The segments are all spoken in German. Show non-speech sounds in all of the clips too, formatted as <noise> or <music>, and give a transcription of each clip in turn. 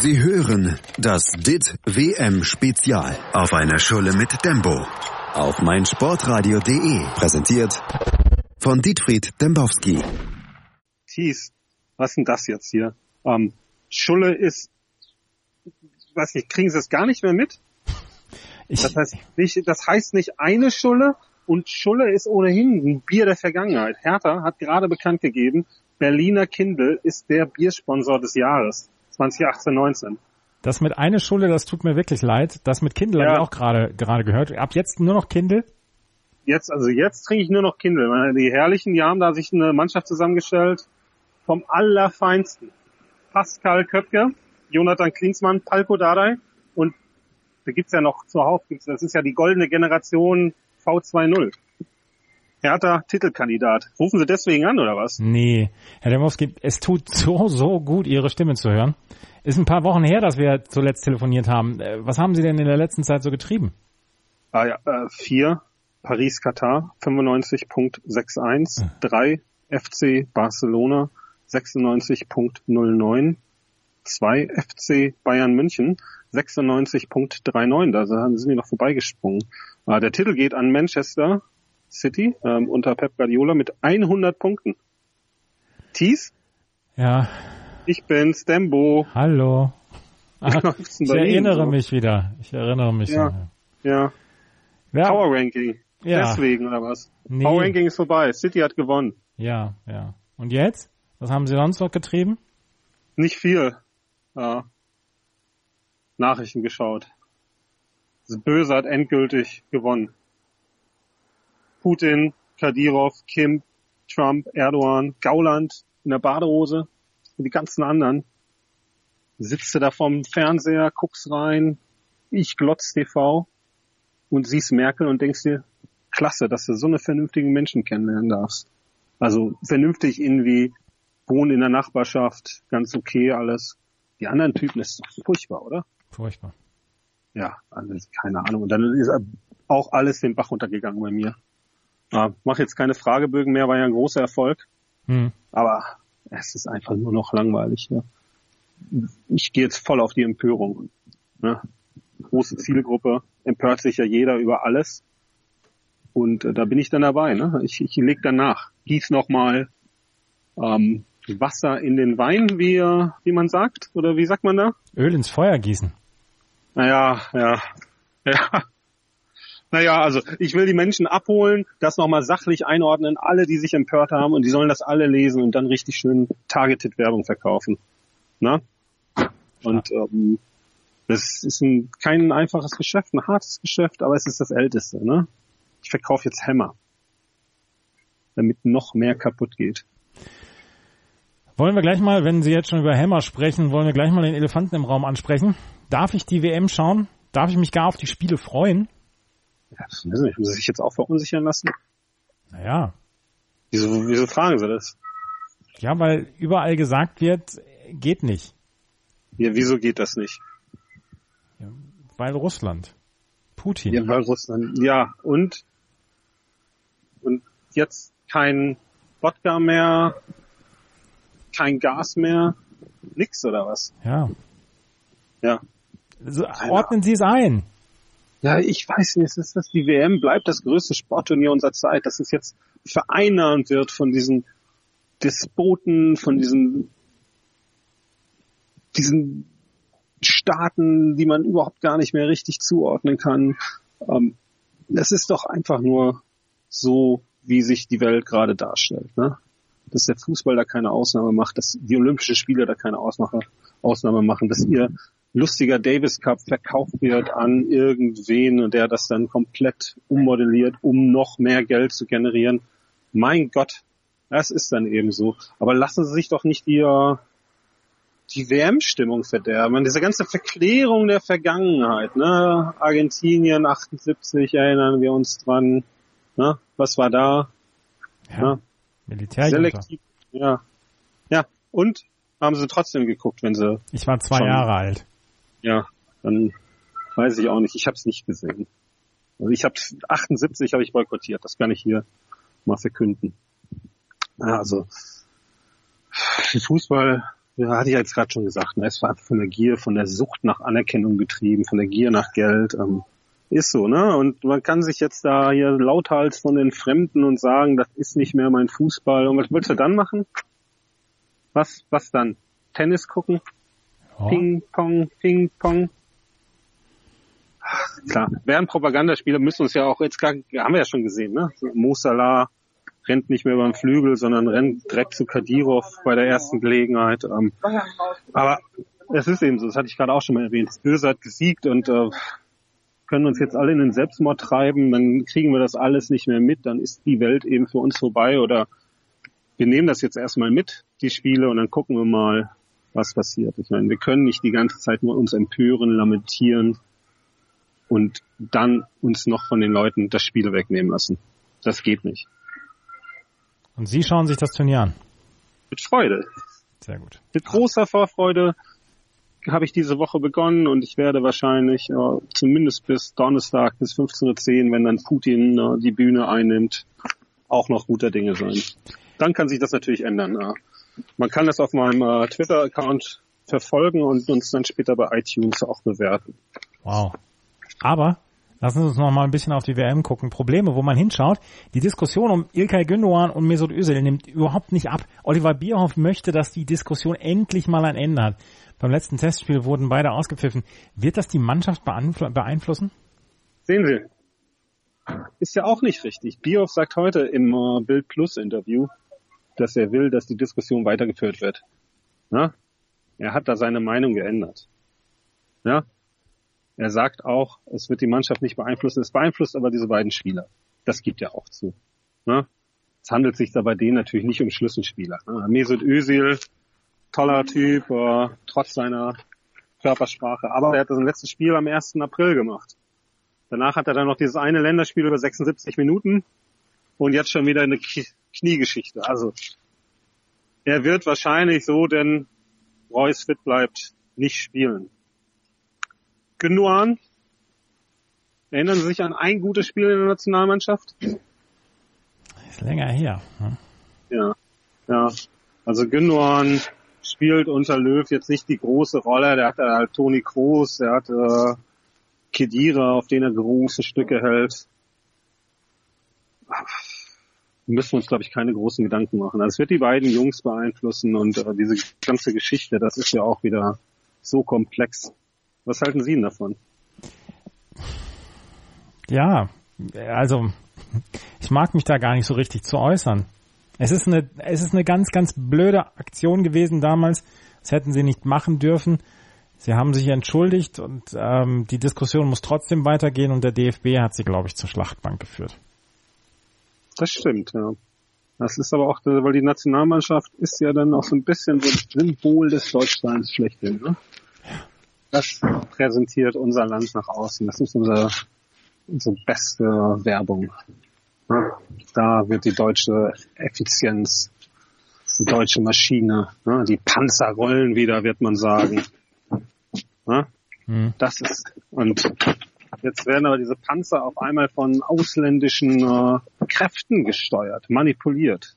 Sie hören das DIT WM Spezial auf einer Schulle mit Dembo auf meinsportradio.de präsentiert von Dietfried Dembowski. Thies, was ist denn das jetzt hier? Ähm, Schulle ist, weiß nicht, kriegen Sie es gar nicht mehr mit? Ich, Das heißt nicht, das heißt nicht eine Schulle und Schulle ist ohnehin ein Bier der Vergangenheit. Hertha hat gerade bekannt gegeben, Berliner Kindle ist der Biersponsor des Jahres 2018-19. das mit eine Schule, das tut mir wirklich leid. Das mit Kindle Ja. habe ich auch gerade gerade gehört. Ab jetzt nur noch Kindle? Jetzt, also jetzt trinke ich nur noch Kindle. Die Herrlichen, die haben da sich eine Mannschaft zusammengestellt vom Allerfeinsten. Pascal Köpke, Jonathan Klinsmann, Palko Dardai und da gibt's ja noch zuhauf, gibt's, das ist ja die goldene Generation V2.0. Hertha Titelkandidat. Rufen Sie deswegen an, oder was? Nee, Herr Demowski, es tut so, so gut, Ihre Stimme zu hören. Ist ein paar Wochen her, dass wir zuletzt telefoniert haben. Äh, Was haben Sie denn in der letzten Zeit so getrieben? Ah ja, äh, vier, Paris Katar 95.61, drei FC Barcelona 96.09, zwei FC Bayern München 96.39, da sind die noch vorbeigesprungen. Ah, der Titel geht an Manchester City ähm, unter Pep Guardiola mit 100 Punkten. Thies, Ja, ich bin's, Dembo. hallo. <laughs> Ah, denn ich Ihnen erinnere so? mich wieder. Ich erinnere mich. Ja. Ja, Ja, Power Ranking. Ja. Deswegen, oder was? Nee. Power Ranking ist vorbei. City hat gewonnen. ja, ja. Und jetzt? Was haben Sie sonst noch getrieben? Nicht viel. Ja. Nachrichten geschaut. Das Böse hat endgültig gewonnen. Putin, Kadyrov, Kim, Trump, Erdogan, Gauland in der Badehose und die ganzen anderen. Sitzt du da vorm Fernseher, guckst rein, ich glotz TV und siehst Merkel und denkst dir, klasse, dass du so eine vernünftigen Menschen kennenlernen darfst. Also vernünftig irgendwie, wohnen in der Nachbarschaft, ganz okay alles. Die anderen Typen ist doch furchtbar, oder? Furchtbar. Ja, alles, keine Ahnung. Und dann ist auch alles den Bach runtergegangen bei mir. Ja, mach jetzt keine Fragebögen mehr, war ja ein großer Erfolg. Hm. Aber es ist einfach nur noch langweilig. Ja. Ich gehe jetzt voll auf die Empörung. Ne? Große Zielgruppe, empört sich ja jeder über alles. Und äh, da bin ich dann dabei. Ne? Ich, ich leg dann nach. Gieß nochmal ähm, Wasser in den Wein, wie, äh, wie man sagt. Oder wie sagt man da? Öl ins Feuer gießen. Naja, ja. Ja. Naja, also ich will die Menschen abholen, das nochmal sachlich einordnen, alle, die sich empört haben und die sollen das alle lesen und dann richtig schön targeted Werbung verkaufen. Na? Und ähm, das ist ein, kein einfaches Geschäft, ein hartes Geschäft, aber es ist das älteste. Ne? Ich verkaufe jetzt Hämmer, damit noch mehr kaputt geht. Wollen wir gleich mal, wenn Sie jetzt schon über Hämmer sprechen, wollen wir gleich mal den Elefanten im Raum ansprechen? Darf ich die WM schauen? Darf ich mich gar auf die Spiele freuen? Ja, das wissen wir, muss ich sich jetzt auch verunsichern lassen? Naja. Wieso, wieso fragen Sie das? Ja, weil überall gesagt wird, geht nicht. Ja, wieso geht das nicht? Weil Russland. Putin. Ja, weil Russland, ja, und, und jetzt kein Wodka mehr, kein Gas mehr, nix oder was? Ja. Ja. Also, ordnen Sie es ein. Ja, ich weiß nicht, ist das, die WM bleibt das größte Sportturnier unserer Zeit, dass es jetzt vereinnahmt wird von diesen Despoten, von diesen, diesen Staaten, die man überhaupt gar nicht mehr richtig zuordnen kann. Ähm, das ist doch einfach nur so, wie sich die Welt gerade darstellt. Ne? Dass der Fußball da keine Ausnahme macht, dass die Olympischen Spiele da keine Ausnahme machen, dass ihr lustiger Davis Cup verkauft wird an irgendwen und der das dann komplett ummodelliert, um noch mehr Geld zu generieren. Mein Gott, das ist dann eben so. Aber lassen Sie sich doch nicht die, äh, die WM-Stimmung verderben. Diese ganze Verklärung der Vergangenheit, ne? Argentinien 78, erinnern wir uns dran. Ne? Was war da? Ja. Ja. Militärjunta. Selektiv. Ja. Ja. Und haben sie trotzdem geguckt, wenn sie Ich war zwei. Jahre alt. Ja, dann weiß ich auch nicht. Ich habe es nicht gesehen. Also ich habe 78 habe ich boykottiert. Das kann ich hier mal verkünden. Also Fußball ja, hatte ich jetzt gerade schon gesagt, ne? es war einfach von der Gier, von der Sucht nach Anerkennung getrieben, von der Gier nach Geld. Ähm, ist so, ne? Und man kann sich jetzt da hier lauthals von den Fremden und sagen, das ist nicht mehr mein Fußball. Und was willst du dann machen? Was, was dann? Tennis gucken? Oh. Ping, Pong, Ping, Pong. Klar, wären Propagandaspieler müssen uns ja auch jetzt gar, haben wir ja schon gesehen, ne? Mo Salah rennt nicht mehr beim Flügel, sondern rennt direkt zu Kadirov bei der ersten Gelegenheit. Ähm, aber es ist eben so, das hatte ich gerade auch schon mal erwähnt. Das Böse hat gesiegt und äh, können uns jetzt alle in den Selbstmord treiben, dann kriegen wir das alles nicht mehr mit, dann ist die Welt eben für uns vorbei oder wir nehmen das jetzt erstmal mit, die Spiele, und dann gucken wir mal, was passiert. Ich meine, wir können nicht die ganze Zeit nur uns empören, lamentieren und dann uns noch von den Leuten das Spiel wegnehmen lassen. Das geht nicht. Und Sie schauen sich das Turnier an? Mit Freude. Sehr gut. Mit großer Vorfreude habe ich diese Woche begonnen und ich werde wahrscheinlich äh, zumindest bis Donnerstag bis 15.10 Uhr, wenn dann Putin äh, die Bühne einnimmt, auch noch guter Dinge sein. Dann kann sich das natürlich ändern. Äh. Man kann das auf meinem äh, Twitter-Account verfolgen und uns dann später bei iTunes auch bewerten. Wow. Aber Lassen Sie uns noch mal ein bisschen auf die WM gucken. Probleme, wo man hinschaut. Die Diskussion um Ilkay Gündoğan und Mesut Özil nimmt überhaupt nicht ab. Oliver Bierhoff möchte, dass die Diskussion endlich mal ein Ende hat. Beim letzten Testspiel wurden beide ausgepfiffen. Wird das die Mannschaft beeinflussen? Sehen Sie. Ist ja auch nicht richtig. Bierhoff sagt heute im äh, Bild Plus Interview, dass er will, dass die Diskussion weitergeführt wird. Ja? Er hat da seine Meinung geändert. Ja? Er sagt auch, es wird die Mannschaft nicht beeinflussen. Es beeinflusst aber diese beiden Spieler. Das gibt er auch zu. Ne? Es handelt sich da bei denen natürlich nicht um Schlüsselspieler. Ne? Mesut Özil, toller Typ, äh, trotz seiner Körpersprache. Aber er hat das letzte Spiel am 1. April gemacht. Danach hat er dann noch dieses eine Länderspiel über 76 Minuten und jetzt schon wieder eine Kniegeschichte. Also er wird wahrscheinlich so, denn Reus fit bleibt, nicht spielen. Gündogan. Erinnern Sie sich an ein gutes Spiel in der Nationalmannschaft? Ist länger her. Hm? Ja, ja. Also Gündogan spielt unter Löw jetzt nicht die große Rolle. Der hat halt Toni Kroos, der hat äh, Kedira, auf den er große Stücke hält. Wir müssen uns, glaube ich, keine großen Gedanken machen. Also es wird die beiden Jungs beeinflussen und äh, diese ganze Geschichte, das ist ja auch wieder so komplex. Was halten Sie denn davon? Ja, also ich mag mich da gar nicht so richtig zu äußern. Es ist eine, es ist eine ganz, ganz blöde Aktion gewesen damals. Das hätten sie nicht machen dürfen. Sie haben sich entschuldigt und ähm, die Diskussion muss trotzdem weitergehen und der DFB hat sie, glaube ich, zur Schlachtbank geführt. Das stimmt, ja. Das ist aber auch, weil die Nationalmannschaft ist ja dann auch so ein bisschen so ein Symbol des Deutschlands schlechthin, ne? Das präsentiert unser Land nach außen. Das ist unsere, unsere beste Werbung. Da wird die deutsche Effizienz, die deutsche Maschine, die Panzer rollen wieder, wird man sagen. Mhm. Das ist, und jetzt werden aber diese Panzer auf einmal von ausländischen äh, Kräften gesteuert, manipuliert.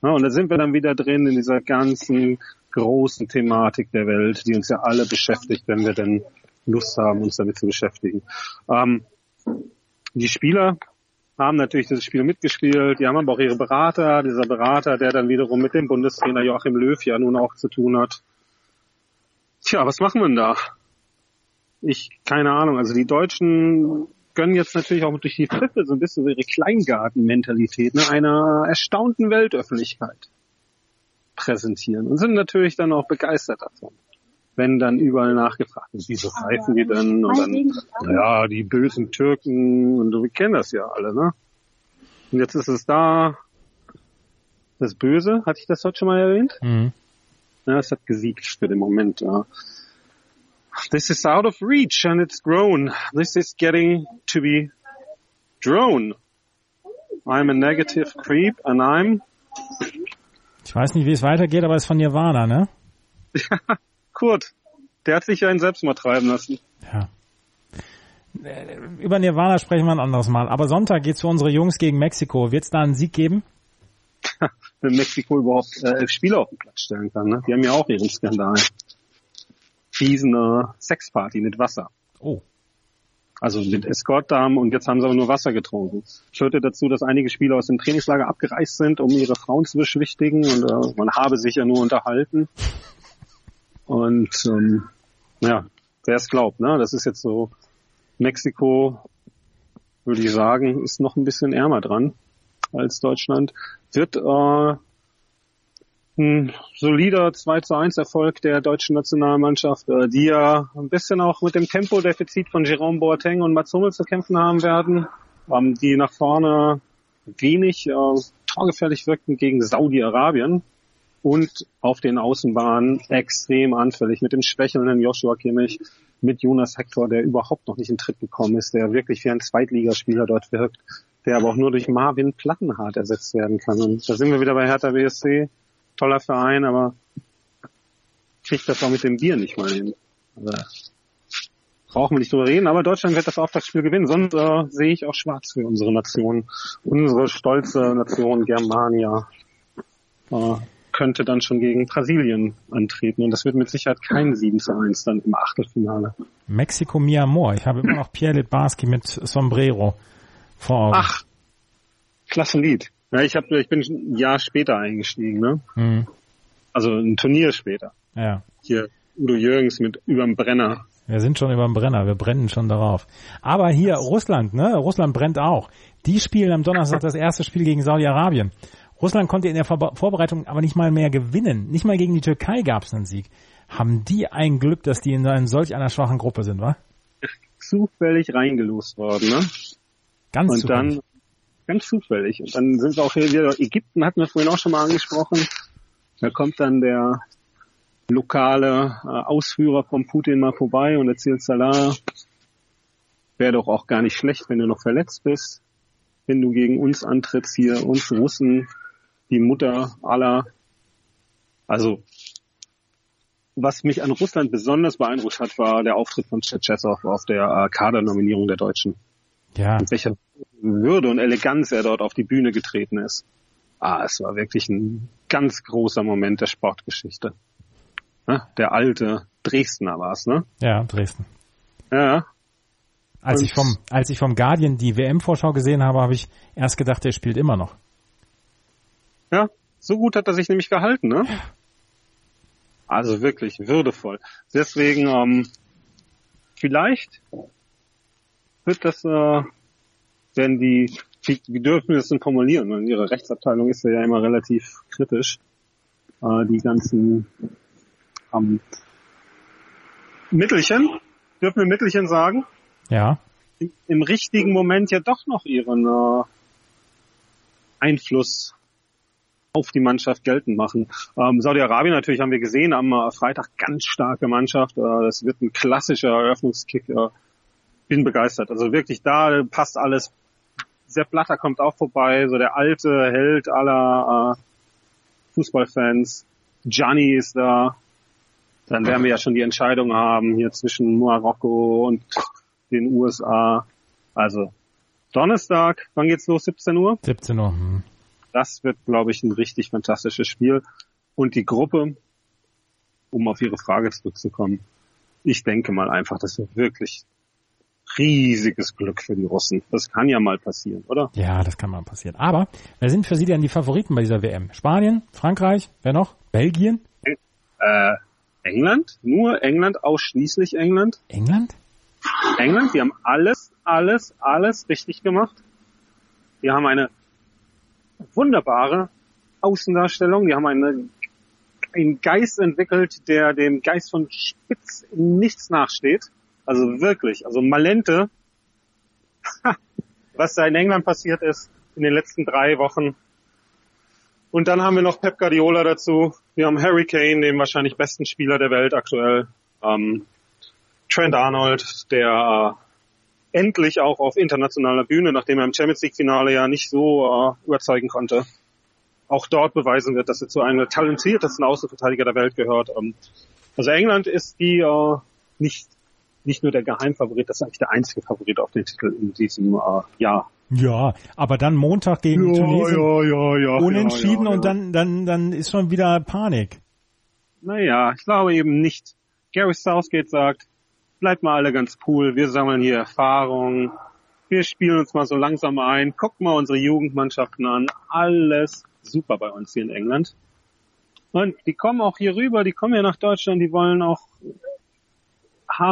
und da sind wir dann wieder drin in dieser ganzen großen Thematik der Welt, die uns ja alle beschäftigt, wenn wir denn Lust haben, uns damit zu beschäftigen. Ähm, die Spieler haben natürlich dieses Spiel mitgespielt, die haben aber auch ihre Berater, dieser Berater, der dann wiederum mit dem Bundestrainer Joachim Löw ja nun auch zu tun hat. Tja, was machen wir denn da? Ich, keine Ahnung, also die Deutschen gönnen jetzt natürlich auch durch die Pfiffe so ein bisschen so ihre Kleingartenmentalität ne, einer erstaunten Weltöffentlichkeit präsentieren und sind natürlich dann auch begeistert davon. Wenn dann überall nachgefragt wird, wieso pfeifen die denn? Und dann, ja, die bösen Türken und wir kennen das ja alle, ne? Und jetzt ist es da, das Böse, hatte ich das heute schon mal erwähnt? Mhm. Ja, es hat gesiegt für den Moment, ja. This is out of reach and it's grown. This is getting to be drone. I'm a negative creep and I'm ich weiß nicht, wie es weitergeht, aber es ist von Nirvana, ne? Ja, <laughs> Kurt. Der hat sich ja in Selbstmord treiben lassen. Ja. Über Nirvana sprechen wir ein anderes Mal. Aber Sonntag geht's für unsere Jungs gegen Mexiko. Wird es da einen Sieg geben? <laughs> wenn Mexiko überhaupt äh, elf Spieler auf den Platz stellen kann. Ne? Die haben ja auch ihren Skandal. Diesen äh, Sexparty mit Wasser. Oh. Also mit Escortdamen und jetzt haben sie aber nur Wasser getrunken. Führte dazu, dass einige Spieler aus dem Trainingslager abgereist sind, um ihre Frauen zu beschwichtigen und äh, man habe sich ja nur unterhalten. Und ähm, ja, wer es glaubt, ne? Das ist jetzt so Mexiko, würde ich sagen, ist noch ein bisschen ärmer dran als Deutschland. Wird äh, ein solider 2 zu 1 Erfolg der deutschen Nationalmannschaft, äh, die ja ein bisschen auch mit dem Tempodefizit von Jerome Boateng und Mats Hummels zu kämpfen haben werden, ähm, die nach vorne wenig äh, torgefährlich wirkten gegen Saudi-Arabien und auf den Außenbahnen extrem anfällig mit dem schwächelnden Joshua Kimmich, mit Jonas Hector, der überhaupt noch nicht in Tritt gekommen ist, der wirklich wie ein Zweitligaspieler dort wirkt, der aber auch nur durch Marvin Plattenhardt ersetzt werden kann. Und da sind wir wieder bei Hertha BSC toller Verein, aber kriegt das auch mit dem Bier nicht mal hin. Also, brauchen wir nicht drüber reden, aber Deutschland wird das Auftaktspiel gewinnen, sonst äh, sehe ich auch schwarz für unsere Nation. Unsere stolze Nation Germania äh, könnte dann schon gegen Brasilien antreten und das wird mit Sicherheit kein 7 zu 1 dann im Achtelfinale. Mexiko Mi Amor. Ich habe immer noch Pierre Litbarski mit Sombrero vor Augen. Ach, klasse Lied. Ja, ich, hab, ich bin ein Jahr später eingestiegen, ne? Mhm. Also ein Turnier später. Ja. Hier Udo Jürgens mit überm Brenner. Wir sind schon überm Brenner, wir brennen schon darauf. Aber hier Russland, ne? Russland brennt auch. Die spielen am Donnerstag das erste Spiel gegen Saudi-Arabien. Russland konnte in der Vor Vorbereitung aber nicht mal mehr gewinnen. Nicht mal gegen die Türkei gab es einen Sieg. Haben die ein Glück, dass die in solch einer schwachen Gruppe sind, wa? Zufällig reingelost worden, ne? Ganz Und zufällig. dann ganz zufällig. Und dann sind wir auch hier wieder, Ägypten hatten wir vorhin auch schon mal angesprochen. Da kommt dann der lokale äh, Ausführer von Putin mal vorbei und erzählt Salah, wäre doch auch gar nicht schlecht, wenn du noch verletzt bist, wenn du gegen uns antrittst hier, uns Russen, die Mutter aller. Also, was mich an Russland besonders beeindruckt hat, war der Auftritt von Tschetschesow auf der äh, Kadernominierung der Deutschen. Ja. Mit welcher Würde und Eleganz er dort auf die Bühne getreten ist. Ah, es war wirklich ein ganz großer Moment der Sportgeschichte. Ne? Der alte Dresdner war es, ne? Ja, Dresden. Ja. Als Und- ich vom, als ich vom Guardian die WM-Vorschau gesehen habe, habe ich erst gedacht, der spielt immer noch. Ja, so gut hat er sich nämlich gehalten, ne? Also wirklich würdevoll. Deswegen, ähm, vielleicht wird das, äh, wenn die, wie, wie dürfen wir das denn formulieren? Und ihre Rechtsabteilung ist ja immer relativ kritisch. Äh, die ganzen ähm, Mittelchen, dürfen wir Mittelchen sagen? Ja. im, im richtigen Moment ja doch noch ihren äh, Einfluss auf die Mannschaft geltend machen. Ähm, Saudi-Arabien natürlich haben wir gesehen am äh, Freitag ganz starke Mannschaft. Äh, das wird ein klassischer Eröffnungskick. Äh, bin begeistert. Also wirklich da passt alles. Sepp Blatter kommt auch vorbei, so der alte Held aller äh, Fußballfans. Gianni ist da. Dann werden wir ja schon die Entscheidung haben hier zwischen Marokko und den USA. Also Donnerstag, wann geht's los? 17 Uhr? 17 Uhr. Hm. Das wird, glaube ich, ein richtig fantastisches Spiel. Und die Gruppe, um auf Ihre Frage zurückzukommen, ich denke mal einfach, das wird wirklich riesiges Glück für die Russen. Das kann ja mal passieren, oder? Ja, das kann mal passieren. Aber wer sind für Sie denn die Favoriten bei dieser WM? Spanien, Frankreich, wer noch? Belgien? Äh, England? Nur England, ausschließlich England? England? England, die haben alles, alles, alles richtig gemacht. Die haben eine wunderbare Außendarstellung. Die haben eine, einen Geist entwickelt, der dem Geist von Spitz nichts nachsteht. Also wirklich, also Malente, was da in England passiert ist in den letzten drei Wochen. Und dann haben wir noch Pep Guardiola dazu. Wir haben Harry Kane, den wahrscheinlich besten Spieler der Welt aktuell. Ähm, Trent Arnold, der äh, endlich auch auf internationaler Bühne, nachdem er im Champions League Finale ja nicht so äh, überzeugen konnte, auch dort beweisen wird, dass er zu einem talentiertesten Außenverteidiger der Welt gehört. Ähm, also England ist die äh, nicht nicht nur der Geheimfavorit, das ist eigentlich der einzige Favorit auf den Titel in diesem äh, Jahr. Ja, aber dann Montag gegen Ja, Tunesien ja, ja, ja, unentschieden ja, ja, und dann, dann, dann ist schon wieder Panik. Naja, ich glaube eben nicht. Gary Southgate sagt, bleibt mal alle ganz cool, wir sammeln hier Erfahrung, wir spielen uns mal so langsam ein, guckt mal unsere Jugendmannschaften an, alles super bei uns hier in England. Und die kommen auch hier rüber, die kommen ja nach Deutschland, die wollen auch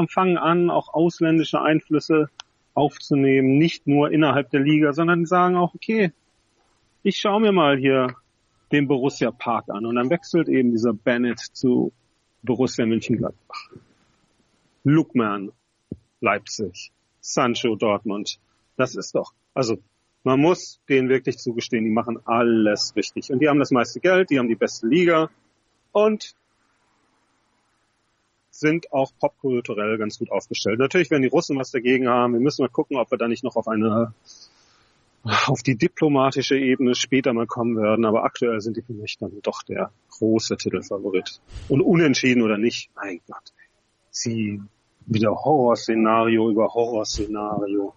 fangen an, auch ausländische Einflüsse aufzunehmen, nicht nur innerhalb der Liga, sondern sagen auch, okay, ich schaue mir mal hier den Borussia Park an und dann wechselt eben dieser Bennett zu Borussia Mönchengladbach. Lookman, Leipzig, Sancho, Dortmund. Das ist doch, also man muss denen wirklich zugestehen, die machen alles richtig. Und die haben das meiste Geld, die haben die beste Liga und sind auch popkulturell ganz gut aufgestellt. Natürlich werden die Russen was dagegen haben. Wir müssen mal gucken, ob wir da nicht noch auf eine auf die diplomatische Ebene später mal kommen werden, aber aktuell sind die für mich dann doch der große Titelfavorit. Und unentschieden oder nicht, mein Gott. Sie wieder Horrorszenario über Horrorszenario.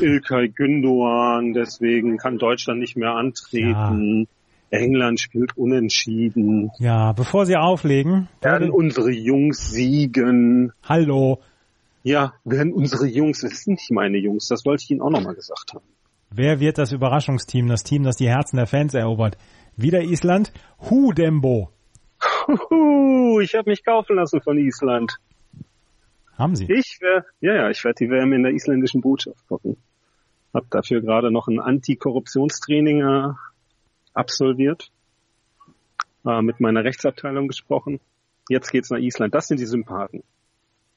Ilkay Gündoğan, deswegen kann Deutschland nicht mehr antreten. England spielt unentschieden. Ja, bevor Sie auflegen, Werden unsere Jungs siegen. hallo, Ja, werden unsere Jungs, das sind nicht meine Jungs, das wollte ich Ihnen auch nochmal gesagt haben. wer wird das Überraschungsteam, das Team, das die Herzen der Fans erobert? Wieder Island? Hu Dembo. Ich habe mich kaufen lassen von Island. Haben Sie? Ich wär, ja, ja, ich werde die WM in der isländischen Botschaft gucken. Hab dafür gerade noch ein Antikorruptionstraining äh, absolviert, äh, mit meiner Rechtsabteilung gesprochen. Jetzt geht's nach Island. Das sind die Sympathen.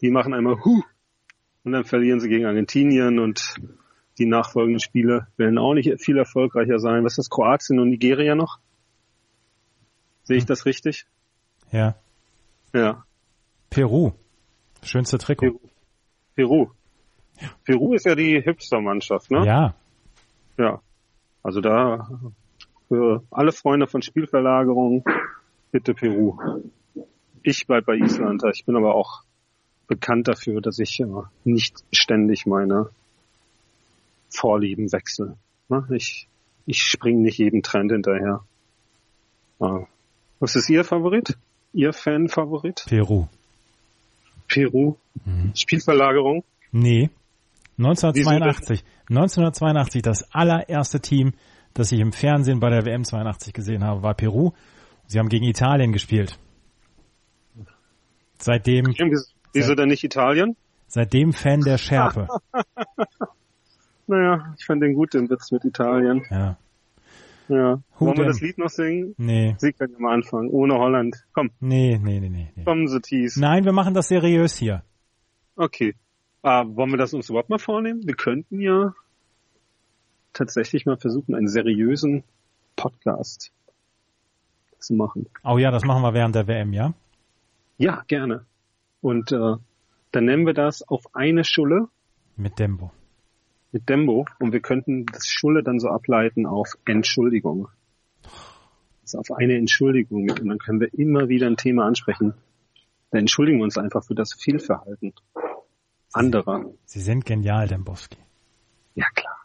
Die machen einmal Hu und dann verlieren sie gegen Argentinien und die nachfolgenden Spiele werden auch nicht viel erfolgreicher sein. Was ist das? Kroatien und Nigeria noch? Sehe ich das richtig? Ja. Ja. Peru. Schönste Trikot. Peru. Peru. Peru ist ja die Hipster-Mannschaft, ne? Ja. Ja. Also da für alle Freunde von Spielverlagerung bitte Peru. Ich bleib bei Island. Ich bin aber auch bekannt dafür, dass ich nicht ständig meine Vorlieben wechsle. Ne? Ich, ich spring nicht jedem Trend hinterher. Äh, Was ist Ihr Favorit? Ihr Fan-Favorit? Peru. Peru? Mhm. Spielverlagerung? Nee. 1982. 1982, das allererste Team, das ich im Fernsehen bei der WM 82 gesehen habe, war Peru. Sie haben gegen Italien gespielt. Seitdem, Wieso, denn nicht Italien? seitdem Fan der Schärpe. <laughs> Naja, ich fand den gut, den Witz mit Italien. Ja. Ja. Who Wollen wir das Lied noch singen? Nee. Sie können ja mal anfangen. Ohne Holland. Komm, Nee, nee, nee, nee. nee. kommen Sie, Tees. Nein, wir machen das seriös hier. Okay. Ah, wollen wir das uns überhaupt mal vornehmen? Wir könnten ja tatsächlich mal versuchen, einen seriösen Podcast zu machen. Oh ja, das machen wir während der WM, ja? Ja, gerne. Und äh, dann nennen wir das auf eine Schulle Mit Dembo. mit Dembo und wir könnten das Schulle dann so ableiten auf Entschuldigung. Also auf eine Entschuldigung und dann können wir immer wieder ein Thema ansprechen. Da entschuldigen wir uns einfach für das Fehlverhalten anderer. Sie sind genial, Dembowski. Ja klar.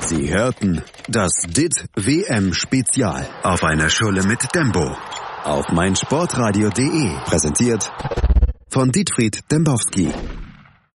Sie hörten das DIT WM Spezial auf einer Schulle mit Dembo auf meinsportradio.de. Präsentiert von Dietfried Dembowski